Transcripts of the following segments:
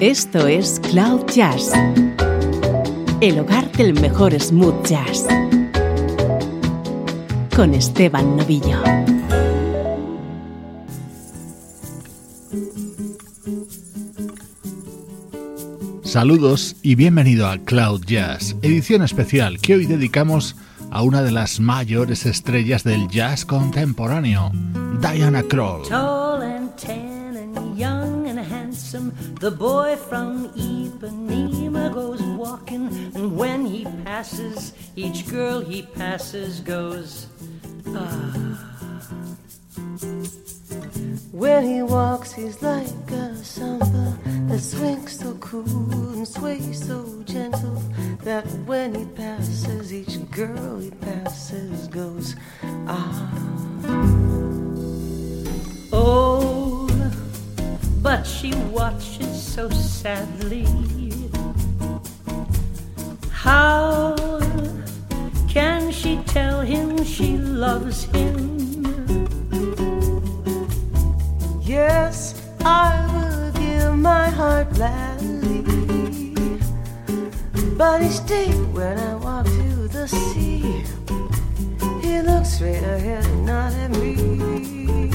Esto es Cloud Jazz, el hogar del mejor smooth jazz, con Esteban Novillo. Saludos y bienvenido a Cloud Jazz, edición especial que hoy dedicamos a una de las mayores estrellas del jazz contemporáneo, Diana Krall. The boy from Ipanema goes walking, and when he passes, each girl he passes goes, ah. When he walks, he's like a samba that swings so cool and sways so gentle that when he passes, each girl he passes goes, ah. Oh, but she watches so sadly. How can she tell him she loves him? Yes, I will give my heart gladly. But each day when I walk to the sea, he looks straight ahead not at me.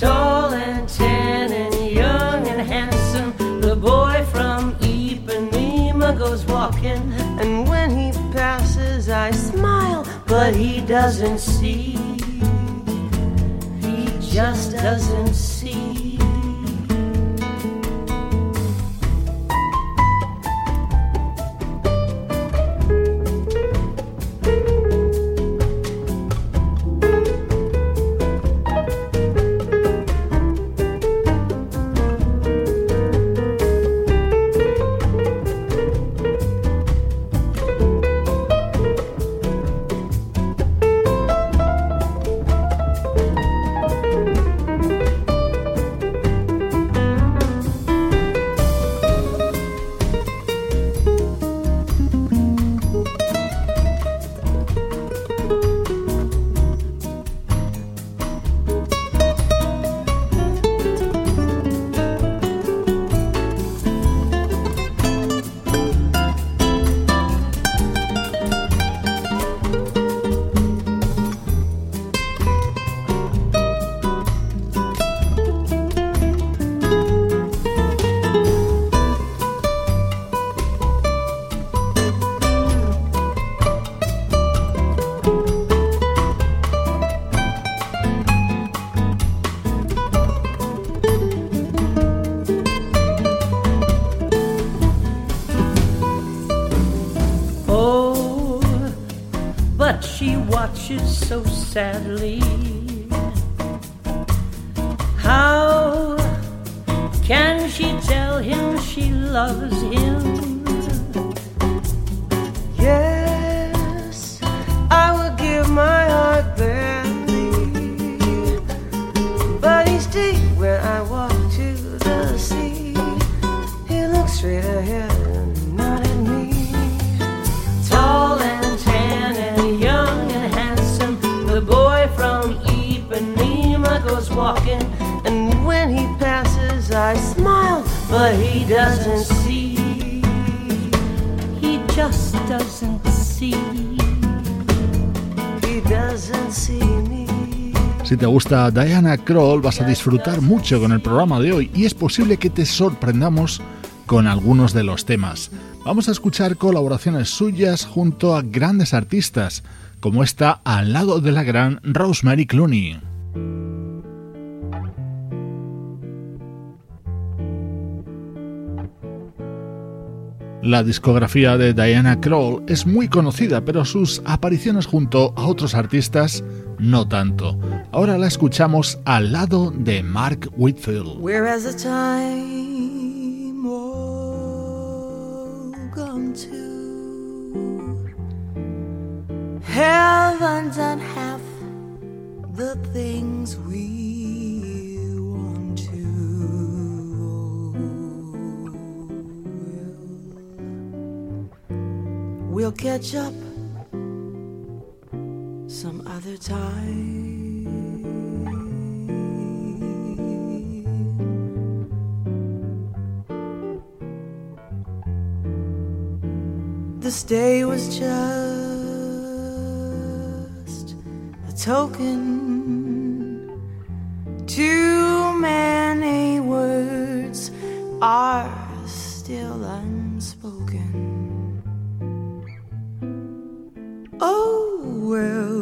Tall and tan and young and handsome, the boy from Ipanema goes walking. And when he passes, I smile, but he doesn't see. He just doesn't see. Sadly. Walking. And when he passes, I smile, but he doesn't see. He just doesn't see. He doesn't see me. Si te gusta Diana Kroll vas a disfrutar mucho con el programa de hoy y es posible que te sorprendamos con algunos de los temas. Vamos a escuchar colaboraciones suyas junto a grandes artistas, como esta al lado de la gran Rosemary Clooney. La discografía de Diana Krall es muy conocida, pero sus apariciones junto a otros artistas no tanto. Ahora la escuchamos al lado de Mark Whitfield. The time to done half the things we We'll catch up some other time. This day was just a token. Too many words are still unspoken. Oh, well,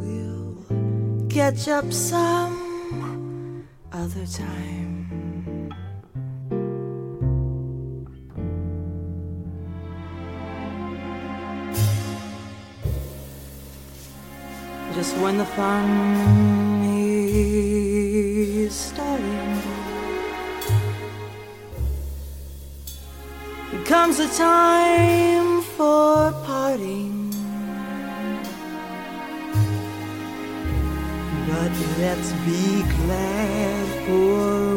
we'll catch up some other time. just when the fun is starting. Comes a time for parting. But let's be glad for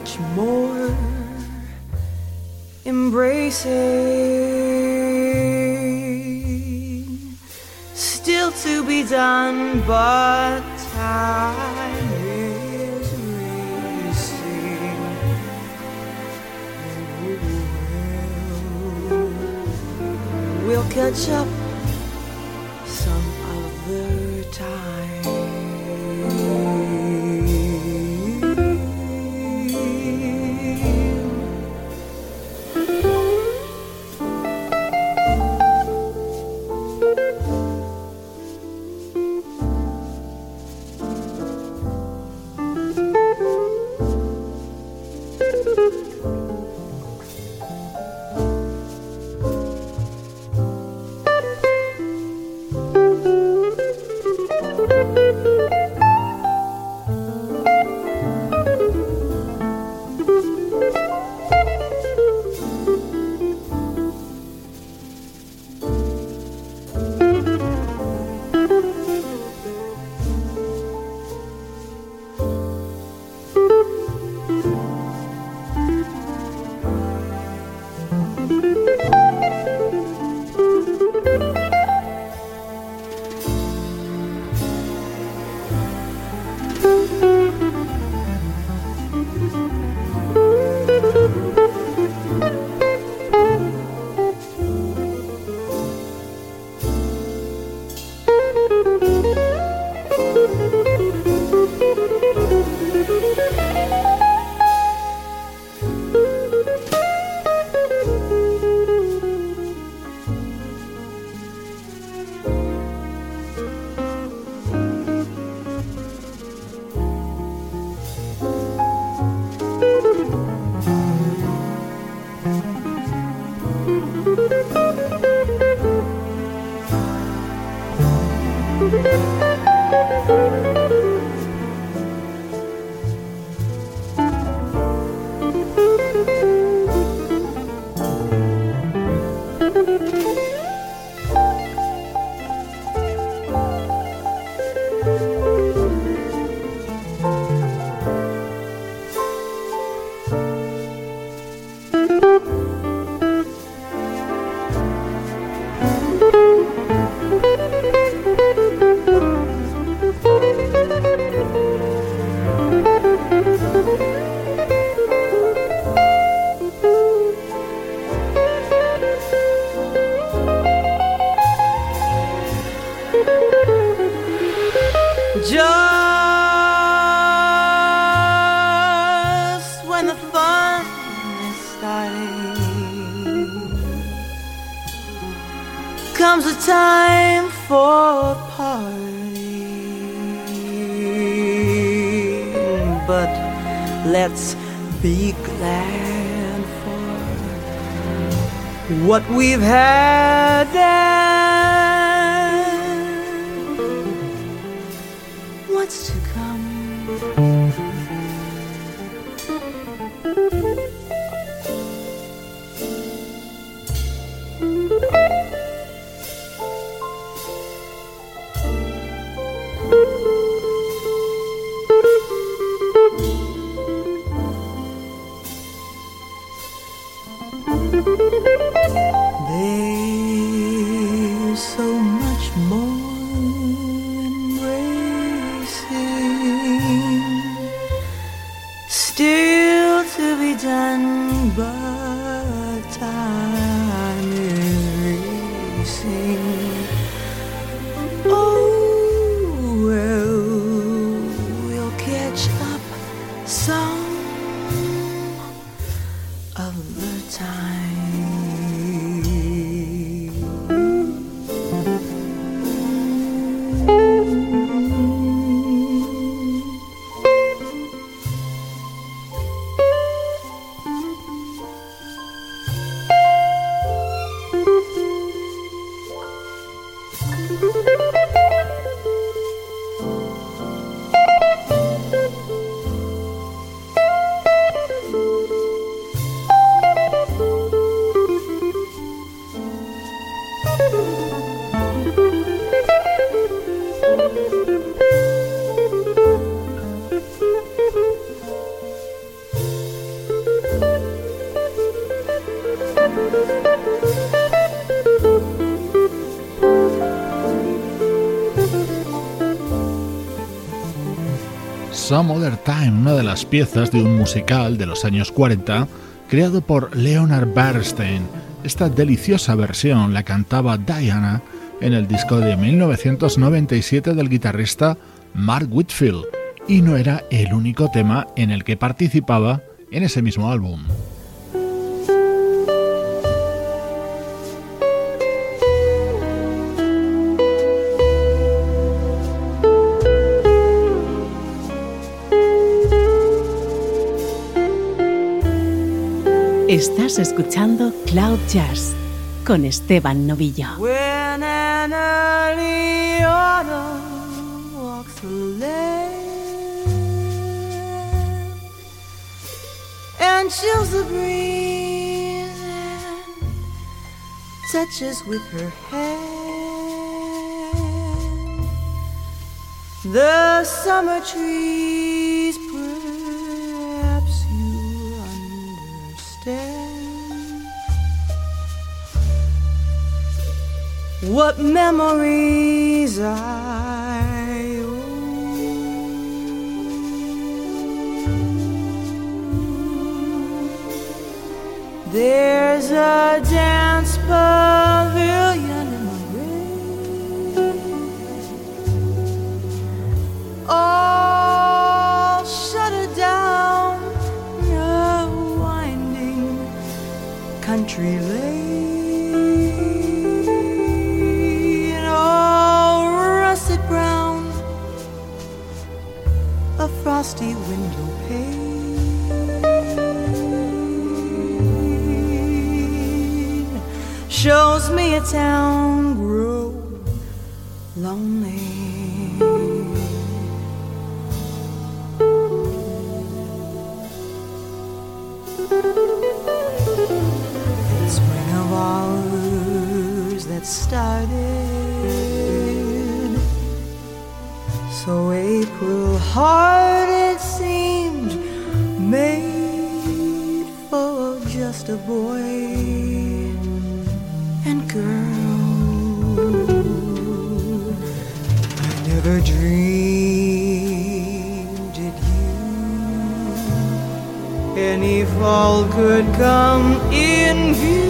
much more. Embracing still to be done, but time is racing. Well, we'll catch up we've had. Some Other Time, una de las piezas de un musical de los años 40 creado por Leonard Bernstein. Esta deliciosa versión la cantaba Diana en el disco de 1997 del guitarrista Mark Whitfield y no era el único tema en el que participaba en ese mismo álbum. Estás escuchando Cloud Jazz con Esteban Novillo. When an early walks the land and chills the breeze and touches with her hand the summer trees what memories I own. There's a dance pavilion frosty window pane shows me a town grow lonely. It's spring of ours that started so April hard a boy and girl. I never dreamed did you any fall could come in view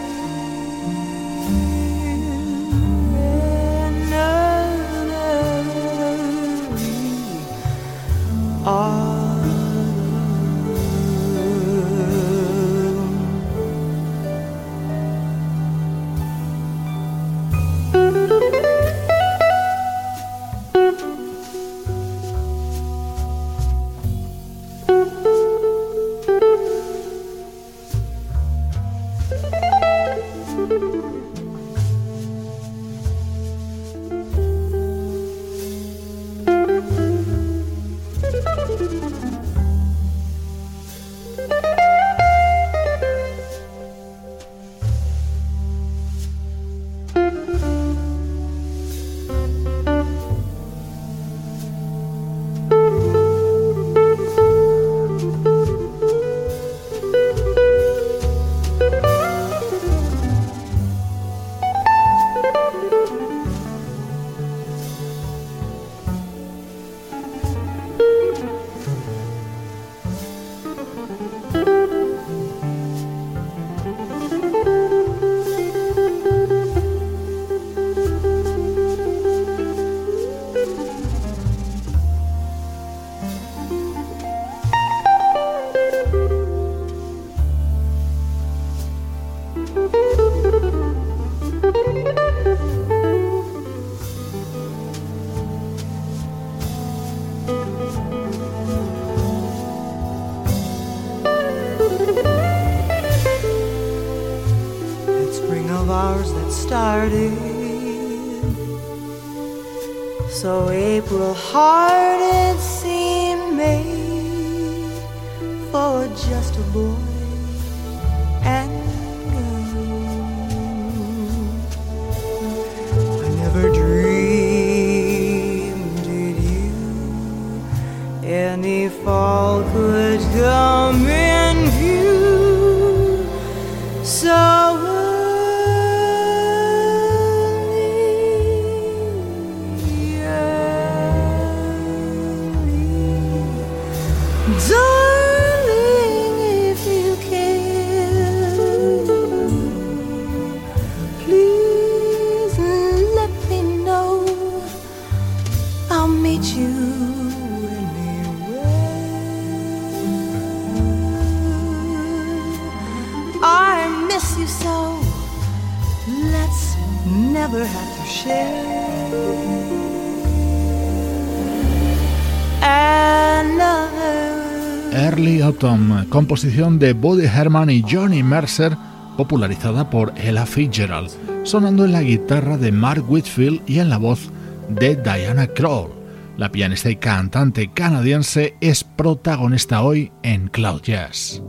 composición de Buddy Herman y Johnny Mercer, popularizada por Ella Fitzgerald, sonando en la guitarra de Mark Whitfield y en la voz de Diana Krall. La pianista y cantante canadiense es protagonista hoy en Cloud Jazz.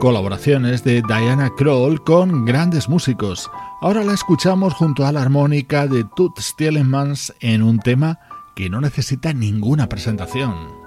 Colaboraciones de Diana Kroll con grandes músicos. Ahora la escuchamos junto a la armónica de Toots Thielemans en un tema que no necesita ninguna presentación.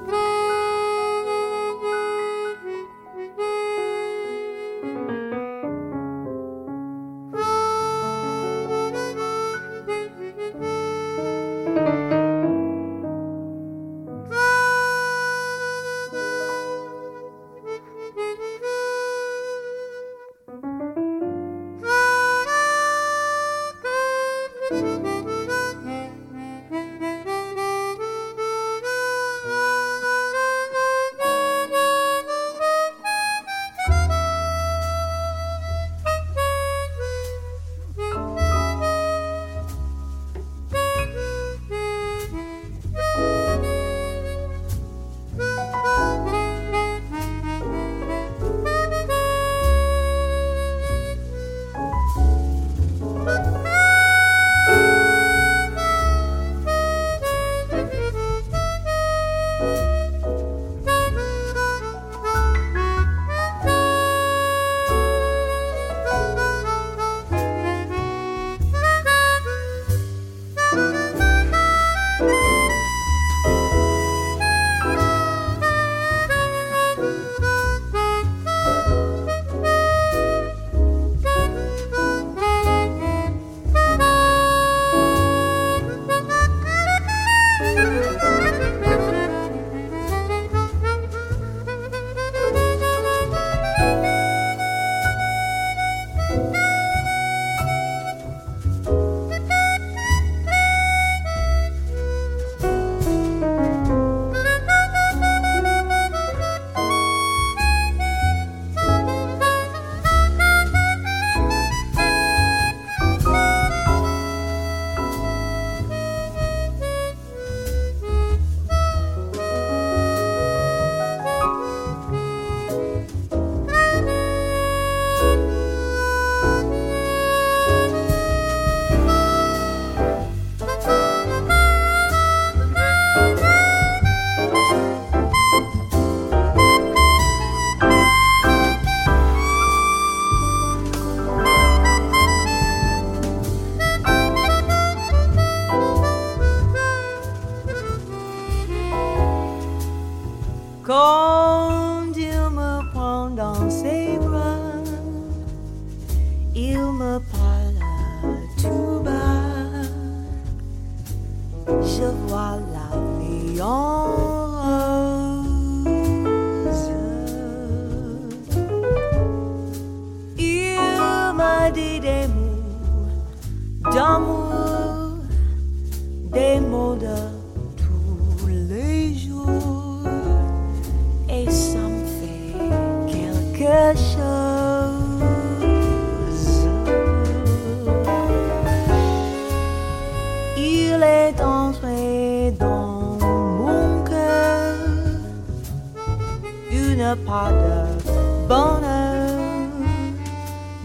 Part de bonheur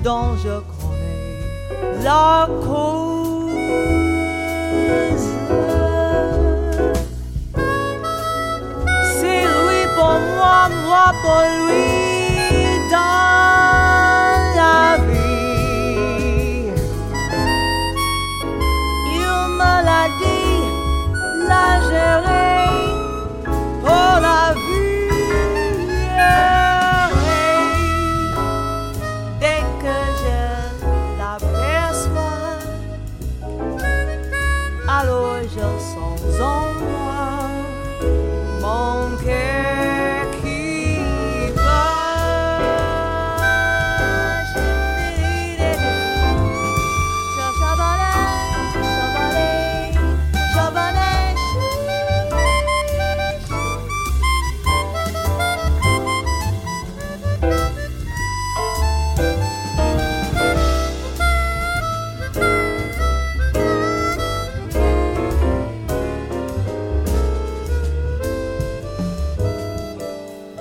dont je connais la cause. C'est lui pour moi, moi pour lui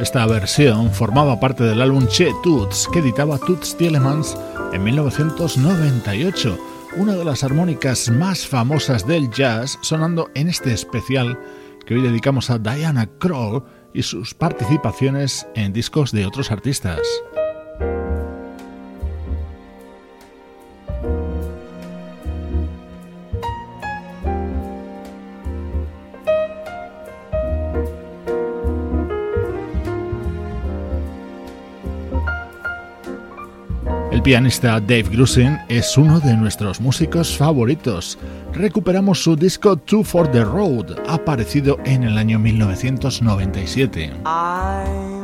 Esta versión formaba parte del álbum Che Toots que editaba Toots Thielemans en 1998, una de las armónicas más famosas del jazz sonando en este especial que hoy dedicamos a Diana Krall y sus participaciones en discos de otros artistas. El pianista Dave Grusin es uno de nuestros músicos favoritos. Recuperamos su disco Two for the Road, aparecido en el año 1997. I'm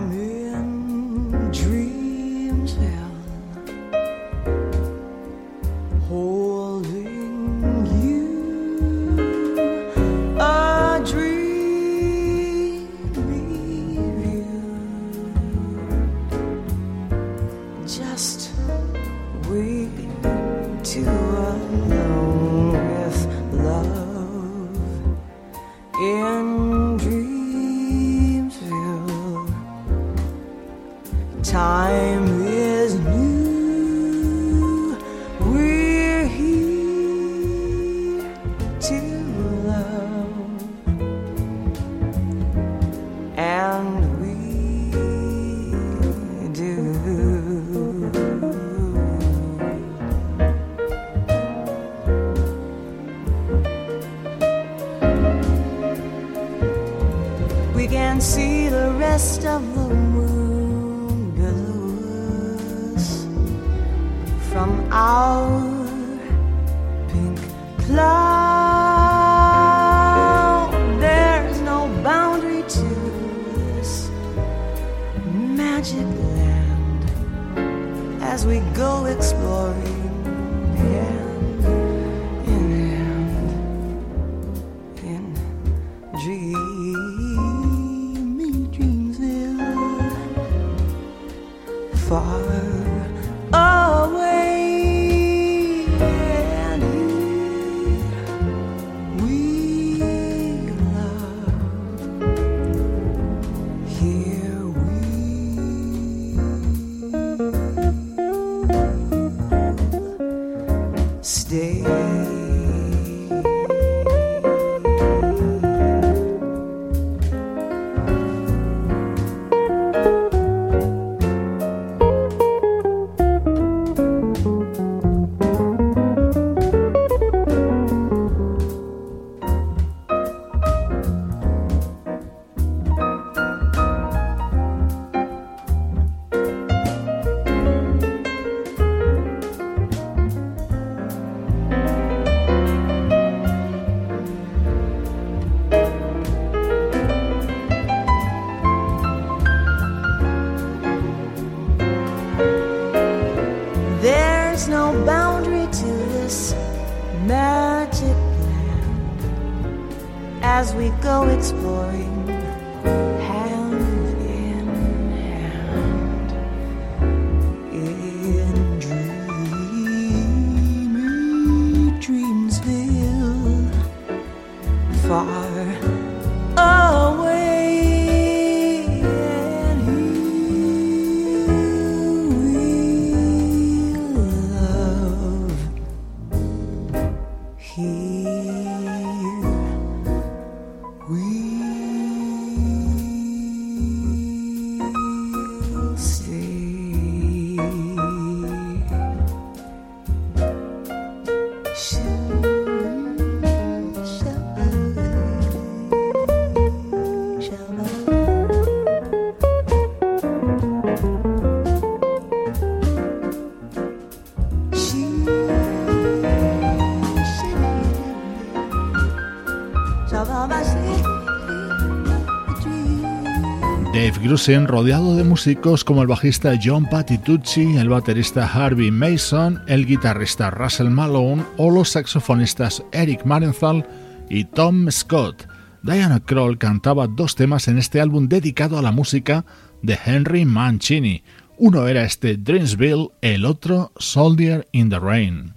Rodeado de músicos como el bajista John Patitucci, el baterista Harvey Mason, el guitarrista Russell Malone o los saxofonistas Eric Marenthal y Tom Scott. Diana Kroll cantaba dos temas en este álbum dedicado a la música de Henry Mancini. Uno era este Dreamsville, el otro Soldier in the Rain.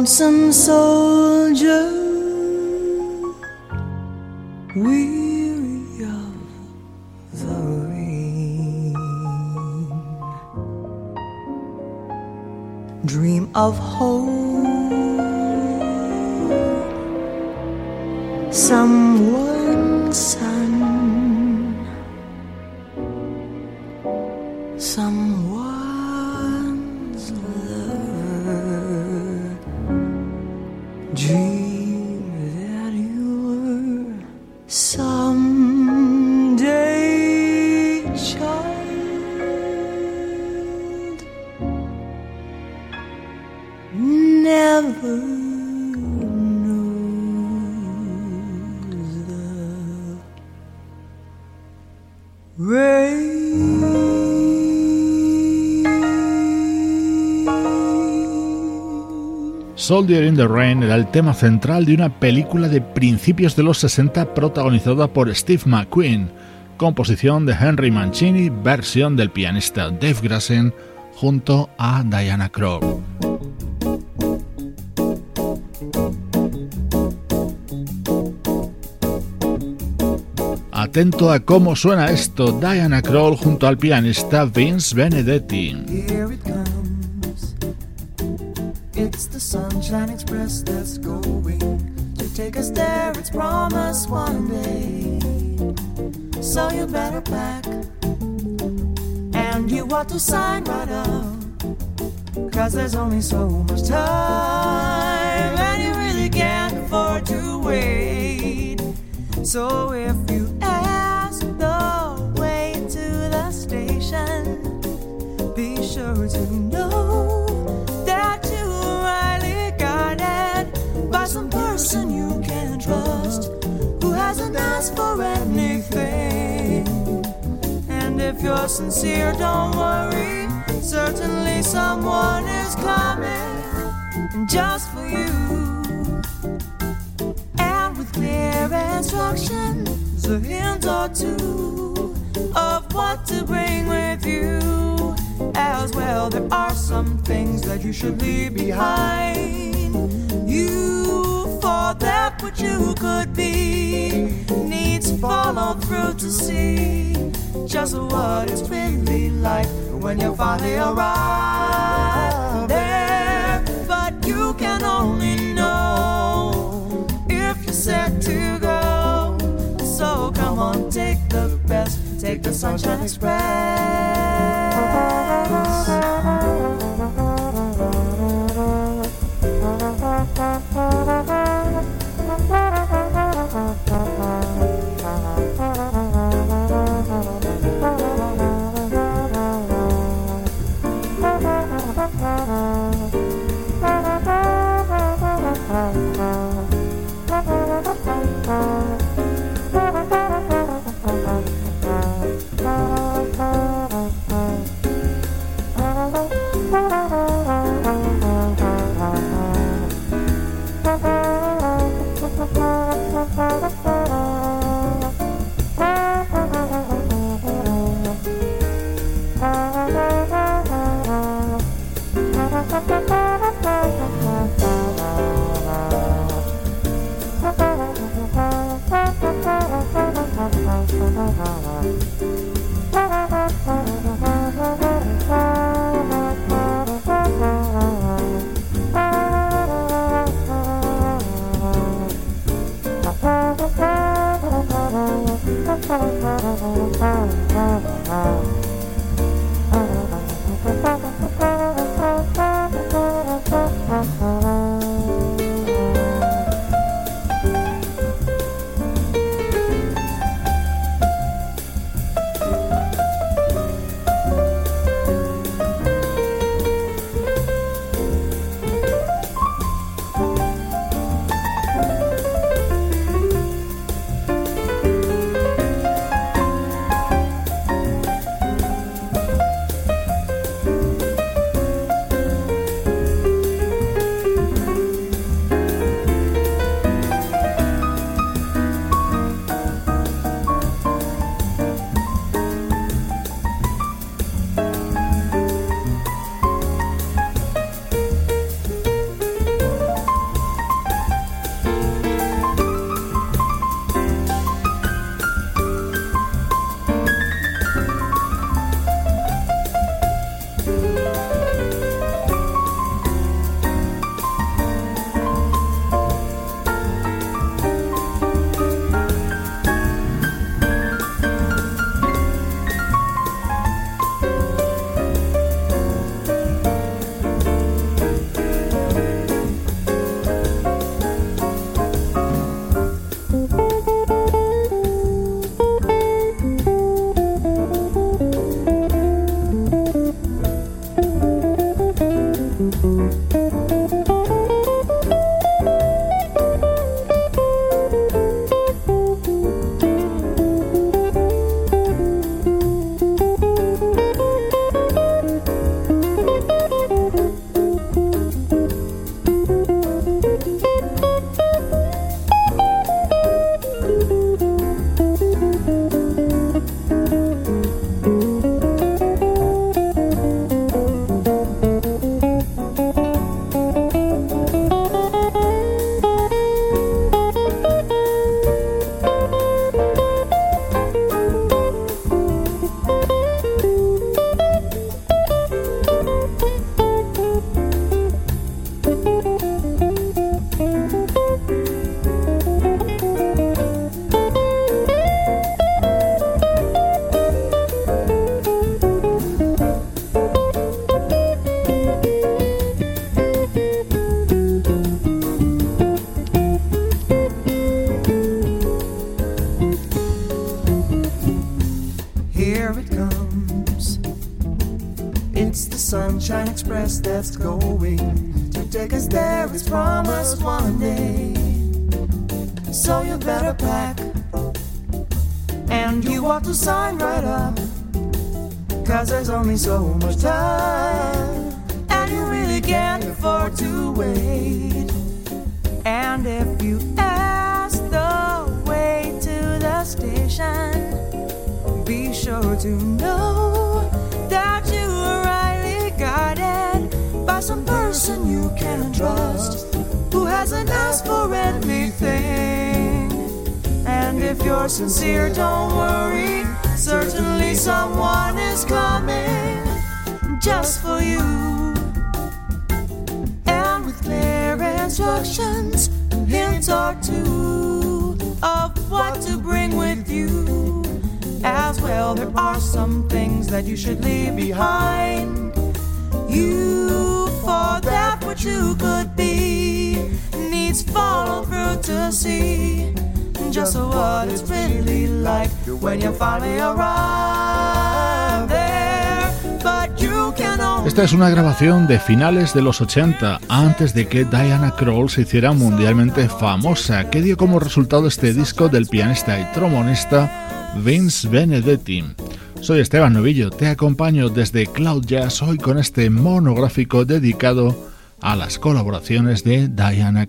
Lonesome soldier, weary Soldier in the Rain era el tema central de una película de principios de los 60 protagonizada por Steve McQueen, composición de Henry Mancini, versión del pianista Dave Grassen junto a Diana Krall. Atento a cómo suena esto, Diana Krall junto al pianista Vince Benedetti. It's the Sunshine Express that's going to take us there. It's promised one day. So you better pack. And you ought to sign right up. Cause there's only so much time. And you really can't afford to wait. So if if you're sincere, don't worry, certainly someone is coming just for you. And with clear instructions, a hint or two of what to bring with you. As well, there are some things that you should leave behind. You, for that which you could be, needs follow through to see just what it's really like when you finally arrive there. But you can only know if you're set to go. So come on, take the best, take the Sunshine Express. Sunshine Express that's going to take us there. It's promised one day. So you better pack and you ought to sign right up. Cause there's only so much time, and you really can't afford to wait. And if you ask the way to the station, be sure to know by some person you can trust who hasn't asked for anything. And if you're sincere, don't worry. Certainly someone is coming just for you. And with clear instructions, hints or two of what to bring with you. As well, there are some things that you should leave behind. You, for that which you could be, needs follow through to see just what it's really like when you finally arrive there. But you can only Esta es una grabación de finales de los 80, antes de que Diana Krall se hiciera mundialmente famosa, que dio como resultado este disco del pianista y trombonista Vince Benedetti. Soy Esteban Novillo, te acompaño desde Cloud Jazz hoy con este monográfico dedicado a las colaboraciones de Diana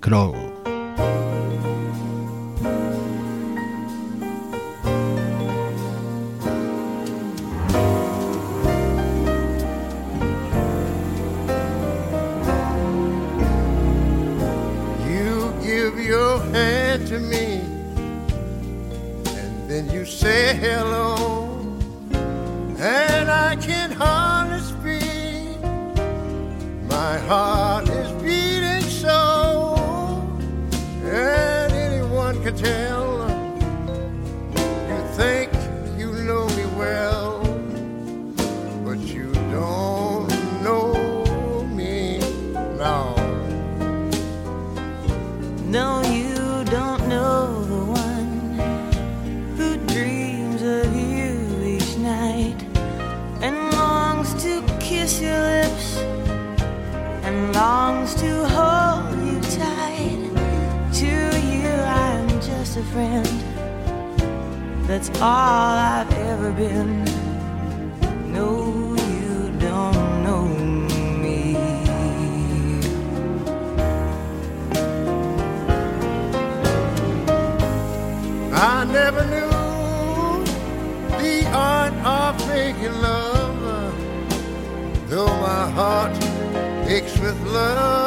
you say hello, That's all I've ever been. No, you don't know me. I never knew the art of making love, though my heart aches with love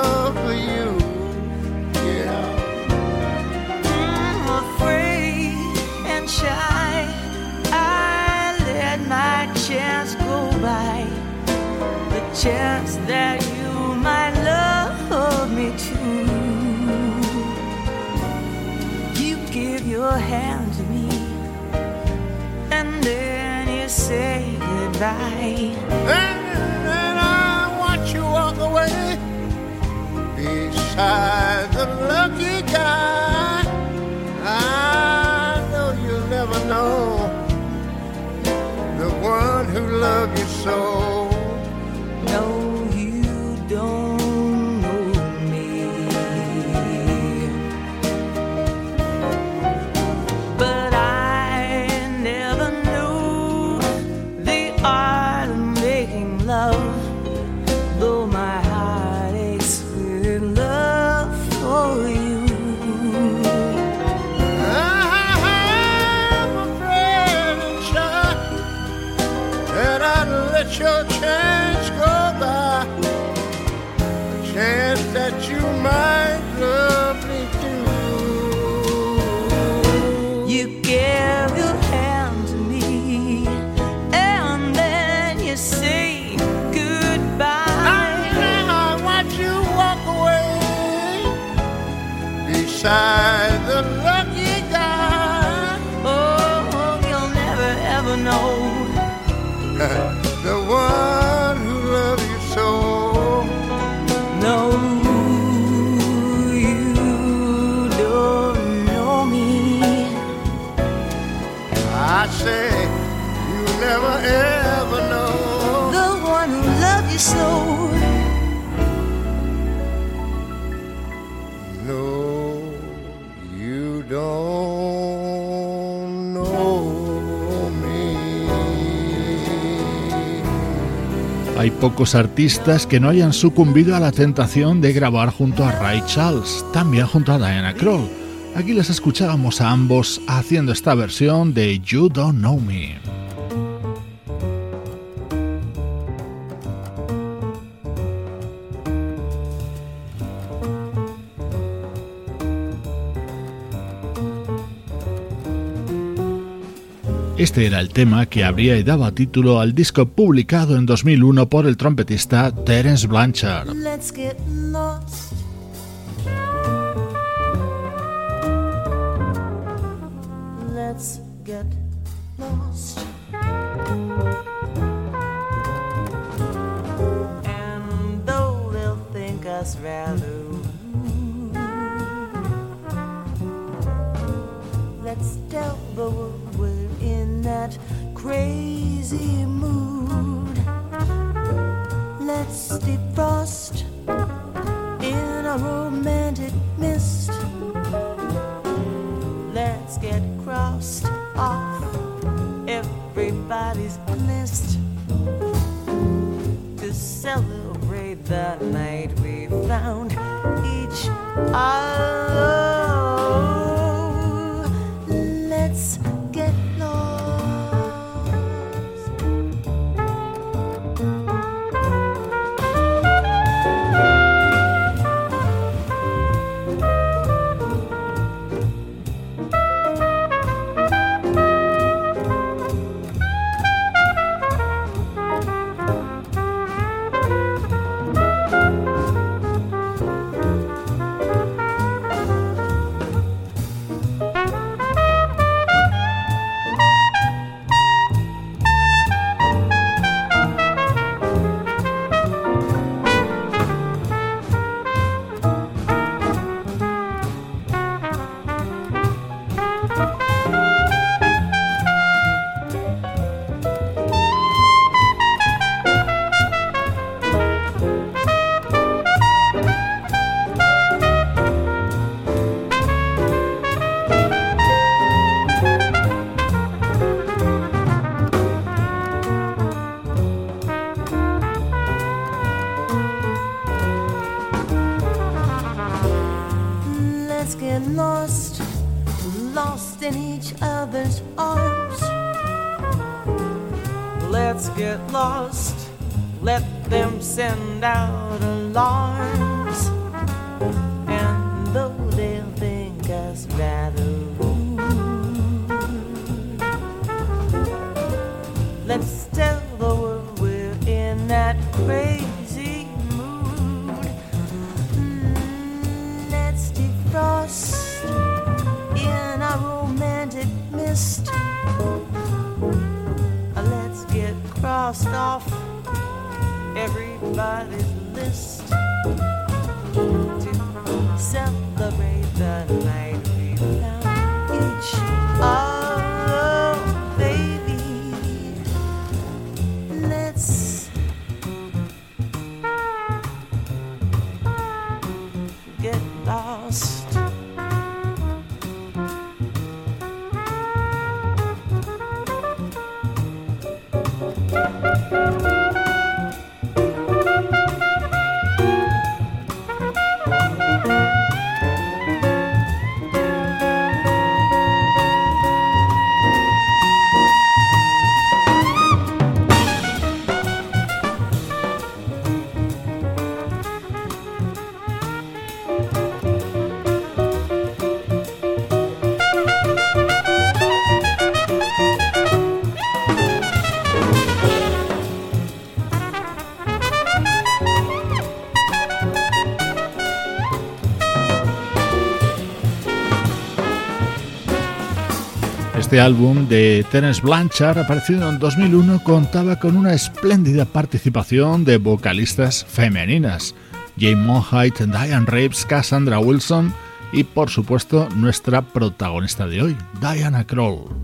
chance that you might love me too. You give your hand to me, and then you say goodbye. and then I watch you walk away beside the lucky guy. Pocos artistas que no hayan sucumbido a la tentación de grabar junto a Ray Charles, también junto a Diana Kroll. Aquí les escuchábamos a ambos haciendo esta versión de You Don't Know Me. Este era el tema que abría y daba título al disco publicado en 2001 por el trompetista Terence Blanchard. Let's get lost. Let's get lost. And though they'll think us rather let's tell the world crazy mood. Let's defrost out Este álbum de Terence Blanchard, aparecido en 2001, contaba con una espléndida participación de vocalistas femeninas, Jane Monheit, Diane Reeves, Cassandra Wilson y, por supuesto, nuestra protagonista de hoy, Diana Kroll.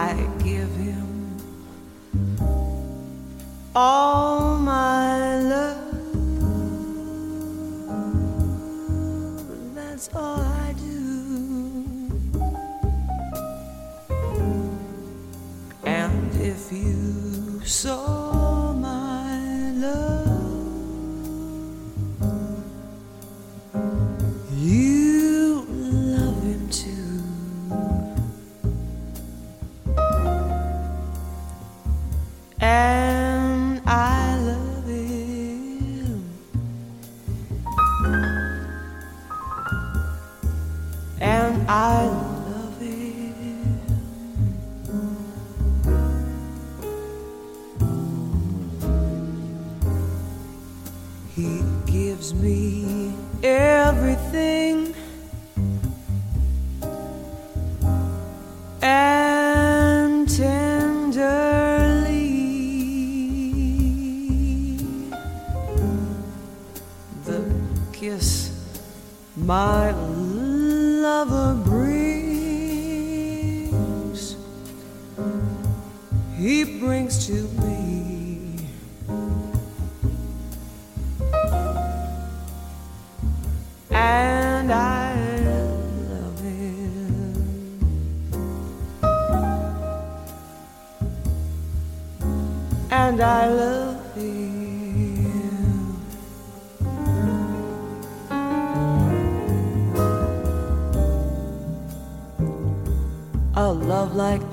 like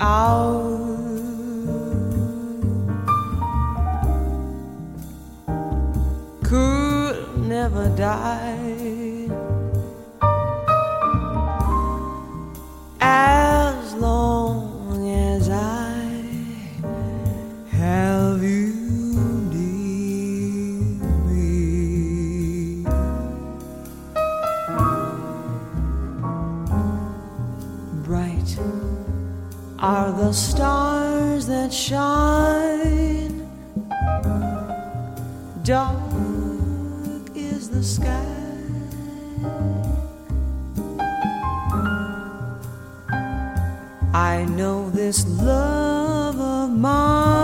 sky. I know this love of mine.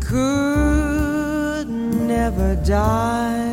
could never die.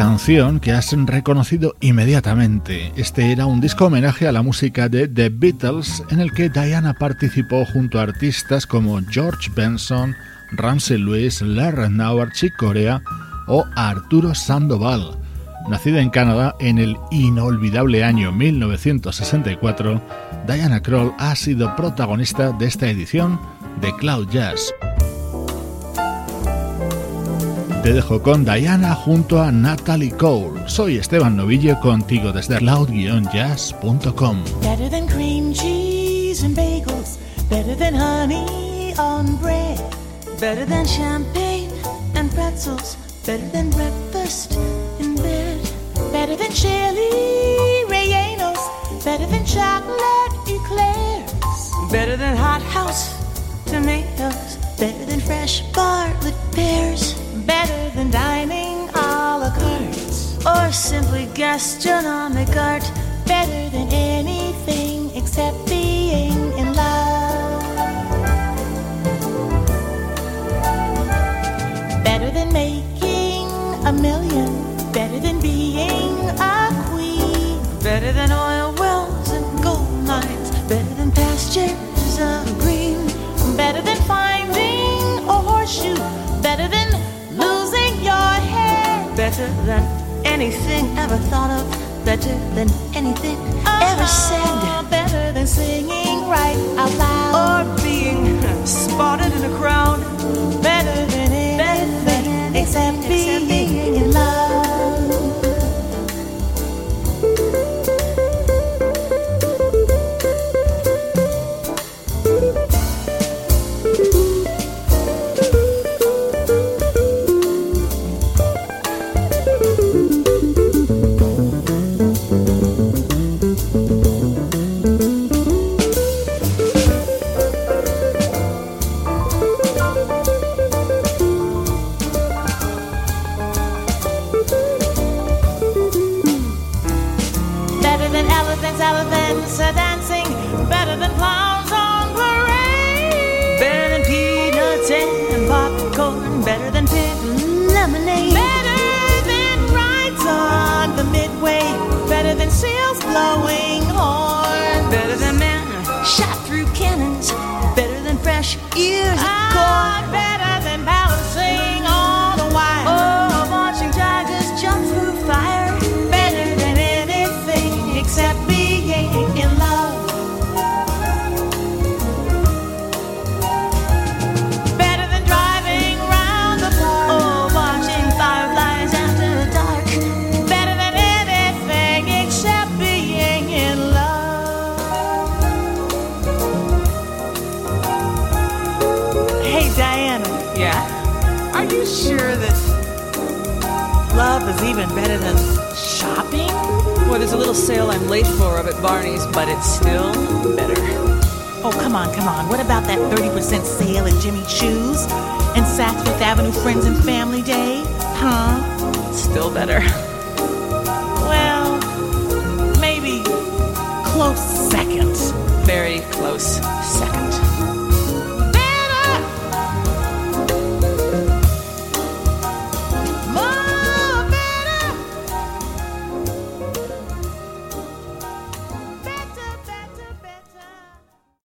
Canción que has reconocido inmediatamente. Este era un disco homenaje a la música de The Beatles en el que Diana participó junto a artistas como George Benson, Ramsey Lewis, Larry Nauer, Chick Corea o Arturo Sandoval. Nacida en Canadá en el inolvidable año 1964, Diana Kroll ha sido protagonista de esta edición de Cloud Jazz. Te dejo con Diana junto a Natalie Cole. Soy Esteban Novillo contigo desde cloud-jazz.com. Better than cream cheese and bagels. Better than honey on bread. Better than champagne and pretzels. Better than breakfast in bed. Better than chili rellenos. Better than chocolate eclairs. Better than hothouse tomatoes. Better than fresh Bartlett pears. Better than dining a la carte. Or simply gastronomic art. Better than anything except being in love. Better than making a million. Better than being a queen. Better than oil wells and gold mines. Better than pastures of green. Better than finding a horseshoe. Better than anything ever thought of. Better than anything ever said. Ah, better than singing right out loud. Or being spotted in a crowd. Better than anything except being in love.